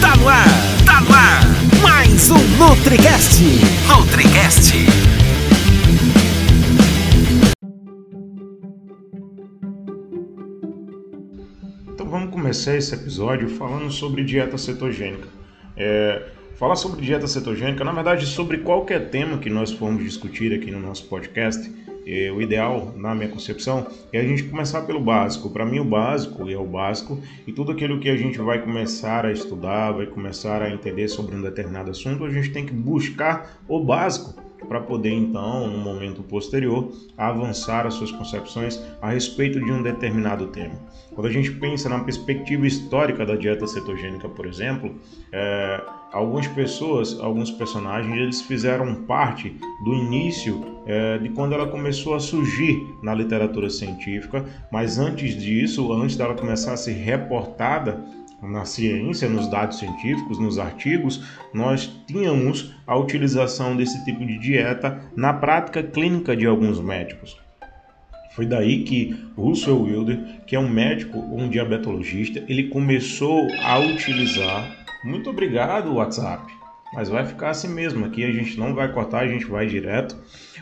Tá no ar, tá no ar. Mais um NutriCast. NutriCast. Então vamos começar esse episódio falando sobre dieta cetogênica. É, falar sobre dieta cetogênica, na verdade, sobre qualquer tema que nós formos discutir aqui no nosso podcast, o ideal, na minha concepção, é a gente começar pelo básico. Para mim, o básico é o básico e tudo aquilo que a gente vai começar a estudar, vai começar a entender sobre um determinado assunto, a gente tem que buscar o básico para poder então, no momento posterior, avançar as suas concepções a respeito de um determinado tema. Quando a gente pensa na perspectiva histórica da dieta cetogênica, por exemplo, é, algumas pessoas, alguns personagens, eles fizeram parte do início é, de quando ela começou a surgir na literatura científica, mas antes disso, antes dela começar a ser reportada na ciência, nos dados científicos, nos artigos, nós tínhamos a utilização desse tipo de dieta na prática clínica de alguns médicos. Foi daí que Russell Wilder, que é um médico, um diabetologista, ele começou a utilizar. Muito obrigado, WhatsApp. Mas vai ficar assim mesmo. Aqui a gente não vai cortar, a gente vai direto.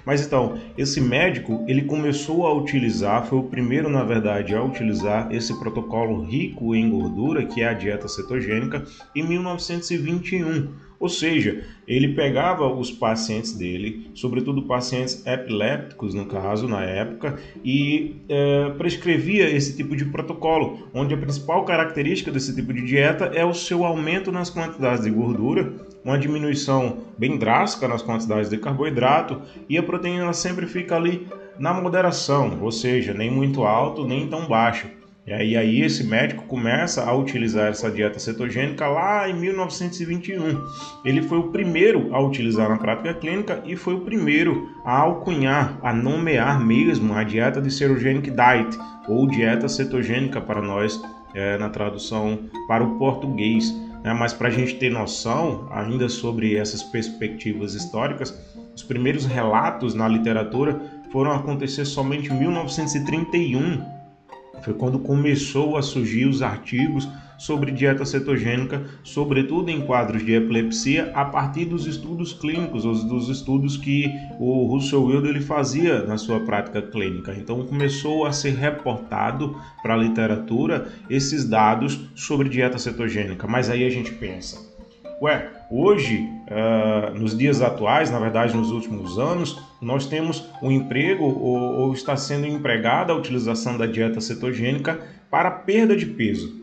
Mas então, esse médico, ele começou a utilizar, foi o primeiro, na verdade, a utilizar esse protocolo rico em gordura, que é a dieta cetogênica, em 1921 ou seja, ele pegava os pacientes dele, sobretudo pacientes epilépticos, no caso, na época, e é, prescrevia esse tipo de protocolo, onde a principal característica desse tipo de dieta é o seu aumento nas quantidades de gordura, uma diminuição bem drástica nas quantidades de carboidrato, e a proteína sempre fica ali na moderação, ou seja, nem muito alto, nem tão baixo. E aí, aí esse médico começa a utilizar essa dieta cetogênica lá em 1921. Ele foi o primeiro a utilizar na prática clínica e foi o primeiro a alcunhar, a nomear mesmo a dieta de Cetogenic Diet, ou dieta cetogênica para nós é, na tradução para o português. Né? Mas para a gente ter noção ainda sobre essas perspectivas históricas, os primeiros relatos na literatura foram acontecer somente em 1931 foi quando começou a surgir os artigos sobre dieta cetogênica, sobretudo em quadros de epilepsia, a partir dos estudos clínicos, os dos estudos que o Russell Wilder ele fazia na sua prática clínica. Então começou a ser reportado para a literatura esses dados sobre dieta cetogênica. Mas aí a gente pensa, Ué, hoje, uh, nos dias atuais, na verdade nos últimos anos, nós temos um emprego ou, ou está sendo empregada a utilização da dieta cetogênica para perda de peso.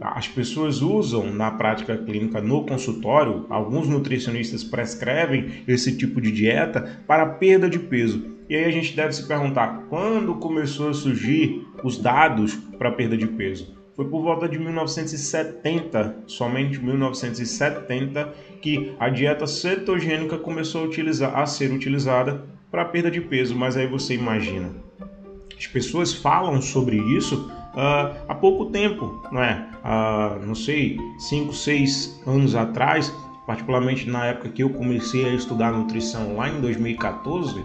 As pessoas usam na prática clínica no consultório, alguns nutricionistas prescrevem esse tipo de dieta para perda de peso. E aí a gente deve se perguntar quando começou a surgir os dados para perda de peso? Foi por volta de 1970, somente 1970, que a dieta cetogênica começou a, utilizar, a ser utilizada para perda de peso. Mas aí você imagina, as pessoas falam sobre isso uh, há pouco tempo, não é? Não sei, 5, 6 anos atrás, particularmente na época que eu comecei a estudar nutrição lá em 2014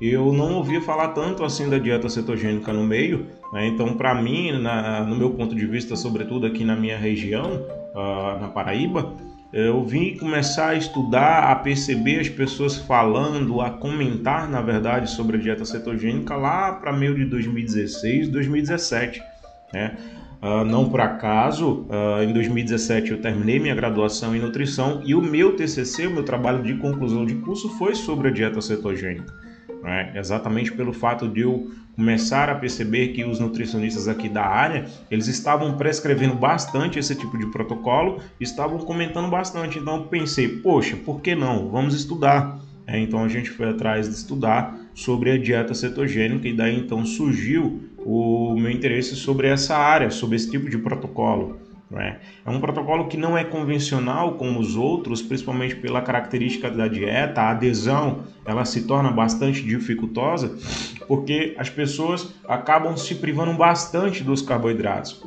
eu não ouvia falar tanto assim da dieta cetogênica no meio, né? então para mim, na, no meu ponto de vista, sobretudo aqui na minha região, uh, na Paraíba, eu vim começar a estudar, a perceber as pessoas falando, a comentar, na verdade, sobre a dieta cetogênica lá para meio de 2016, 2017, né? Uh, não por acaso, uh, em 2017 eu terminei minha graduação em nutrição e o meu TCC, o meu trabalho de conclusão de curso, foi sobre a dieta cetogênica né? exatamente pelo fato de eu começar a perceber que os nutricionistas aqui da área eles estavam prescrevendo bastante esse tipo de protocolo, estavam comentando bastante. Então eu pensei, poxa, por que não? Vamos estudar. É, então a gente foi atrás de estudar sobre a dieta cetogênica e daí então surgiu o meu interesse sobre essa área, sobre esse tipo de protocolo. É? é um protocolo que não é convencional como os outros, principalmente pela característica da dieta, a adesão ela se torna bastante dificultosa, porque as pessoas acabam se privando bastante dos carboidratos.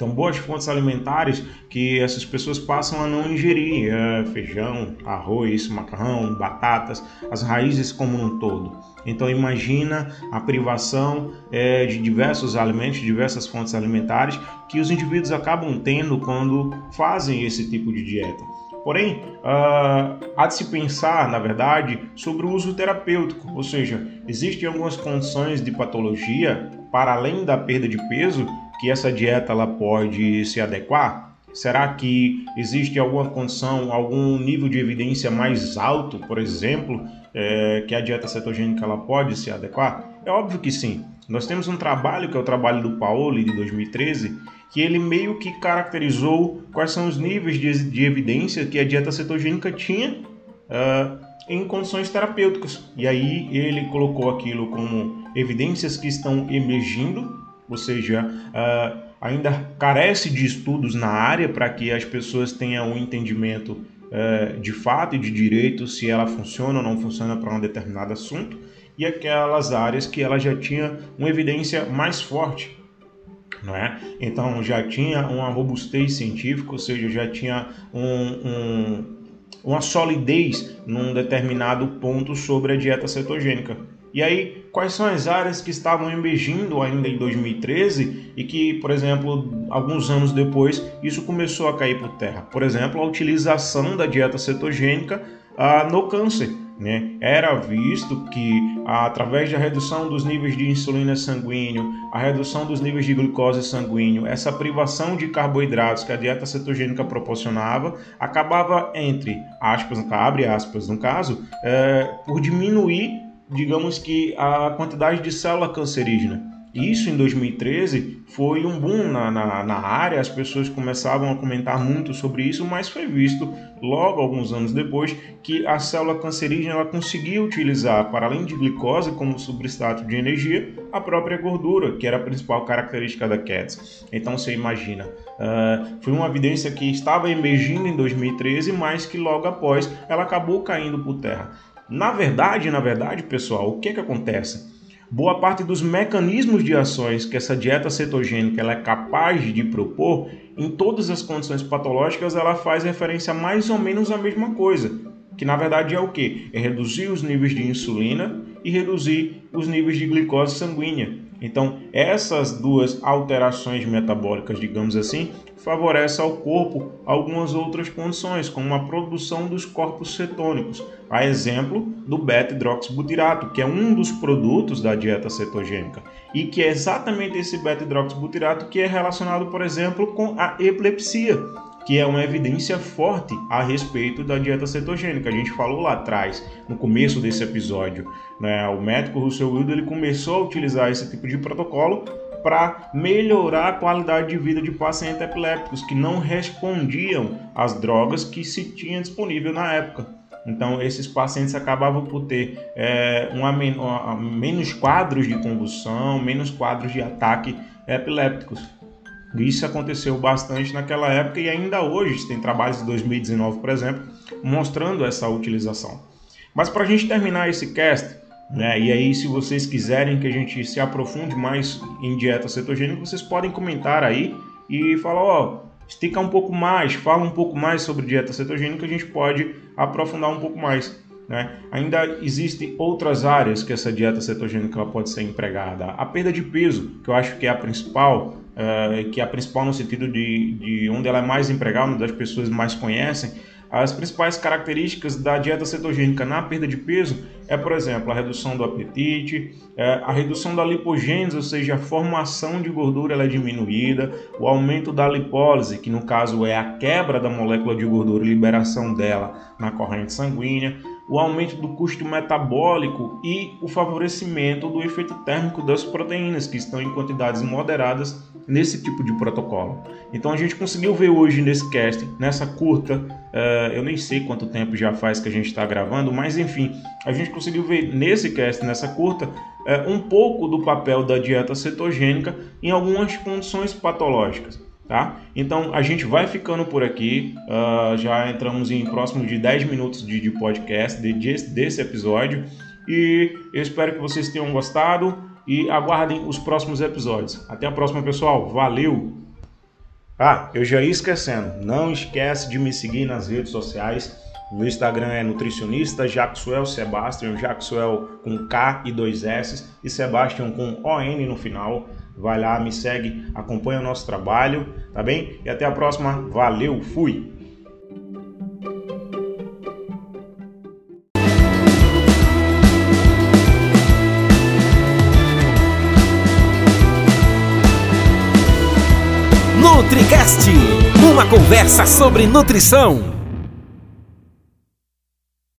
Então, boas fontes alimentares que essas pessoas passam a não ingerir: é, feijão, arroz, macarrão, batatas, as raízes como um todo. Então, imagina a privação é, de diversos alimentos, diversas fontes alimentares que os indivíduos acabam tendo quando fazem esse tipo de dieta. Porém, uh, há de se pensar, na verdade, sobre o uso terapêutico, ou seja, existem algumas condições de patologia, para além da perda de peso, que essa dieta ela pode se adequar? Será que existe alguma condição, algum nível de evidência mais alto, por exemplo, é, que a dieta cetogênica ela pode se adequar? É óbvio que sim. Nós temos um trabalho que é o trabalho do Paoli de 2013, que ele meio que caracterizou quais são os níveis de, de evidência que a dieta cetogênica tinha uh, em condições terapêuticas. E aí ele colocou aquilo como evidências que estão emergindo ou seja, uh, ainda carece de estudos na área para que as pessoas tenham um entendimento uh, de fato e de direito se ela funciona ou não funciona para um determinado assunto, e aquelas áreas que ela já tinha uma evidência mais forte. Não é? Então já tinha uma robustez científica, ou seja, já tinha um, um, uma solidez num determinado ponto sobre a dieta cetogênica. E aí, quais são as áreas que estavam emergindo ainda em 2013 e que, por exemplo, alguns anos depois, isso começou a cair por terra? Por exemplo, a utilização da dieta cetogênica ah, no câncer. Né? Era visto que, ah, através da redução dos níveis de insulina sanguíneo, a redução dos níveis de glicose sanguíneo, essa privação de carboidratos que a dieta cetogênica proporcionava, acabava entre aspas, abre aspas no caso, é, por diminuir digamos que a quantidade de célula cancerígena. Isso em 2013 foi um boom na, na, na, área, as pessoas começavam a comentar muito sobre isso, mas foi visto logo alguns anos depois que a célula cancerígena ela conseguia utilizar, para além de glicose como substrato de energia, a própria gordura, que era a principal característica da CATS. Então você imagina, uh, foi uma evidência que estava emergindo em 2013, mas que logo após ela acabou caindo por terra. Na verdade, na verdade, pessoal, o que, que acontece? Boa parte dos mecanismos de ações que essa dieta cetogênica ela é capaz de propor, em todas as condições patológicas, ela faz referência a mais ou menos à mesma coisa, que na verdade é o que? É reduzir os níveis de insulina e reduzir os níveis de glicose sanguínea. Então, essas duas alterações metabólicas, digamos assim, favorecem ao corpo algumas outras condições, como a produção dos corpos cetônicos, a exemplo do beta-hidroxibutirato, que é um dos produtos da dieta cetogênica, e que é exatamente esse beta-hidroxibutirato que é relacionado, por exemplo, com a epilepsia que é uma evidência forte a respeito da dieta cetogênica. A gente falou lá atrás, no começo desse episódio, né? o médico Russell Wilder ele começou a utilizar esse tipo de protocolo para melhorar a qualidade de vida de pacientes epilépticos que não respondiam às drogas que se tinha disponível na época. Então, esses pacientes acabavam por ter é, uma, uma, menos quadros de convulsão, menos quadros de ataque epilépticos. Isso aconteceu bastante naquela época e ainda hoje tem trabalhos de 2019, por exemplo, mostrando essa utilização. Mas para a gente terminar esse cast, né, e aí se vocês quiserem que a gente se aprofunde mais em dieta cetogênica, vocês podem comentar aí e falar, ó, estica um pouco mais, fala um pouco mais sobre dieta cetogênica, a gente pode aprofundar um pouco mais. Né? Ainda existem outras áreas que essa dieta cetogênica pode ser empregada. A perda de peso, que eu acho que é a principal, uh, que é a principal no sentido de, de onde ela é mais empregada, onde as pessoas mais conhecem, as principais características da dieta cetogênica na perda de peso é, por exemplo, a redução do apetite, é, a redução da lipogênese, ou seja, a formação de gordura ela é diminuída, o aumento da lipólise, que no caso é a quebra da molécula de gordura e liberação dela na corrente sanguínea, o aumento do custo metabólico e o favorecimento do efeito térmico das proteínas, que estão em quantidades moderadas nesse tipo de protocolo. Então a gente conseguiu ver hoje nesse cast, nessa curta, uh, eu nem sei quanto tempo já faz que a gente está gravando, mas enfim, a gente conseguiu ver nesse cast, nessa curta, uh, um pouco do papel da dieta cetogênica em algumas condições patológicas. Tá? Então a gente vai ficando por aqui. Uh, já entramos em próximo de 10 minutos de, de podcast de, de, desse episódio. E eu espero que vocês tenham gostado e aguardem os próximos episódios. Até a próxima, pessoal. Valeu! Ah, eu já ia esquecendo, não esquece de me seguir nas redes sociais. Meu Instagram é nutricionista Jaxuel Sebastian, Jaxuel com K e dois S e Sebastian com ON no final. Vai lá, me segue, acompanha o nosso trabalho, tá bem? E até a próxima. Valeu, fui! NutriCast uma conversa sobre nutrição.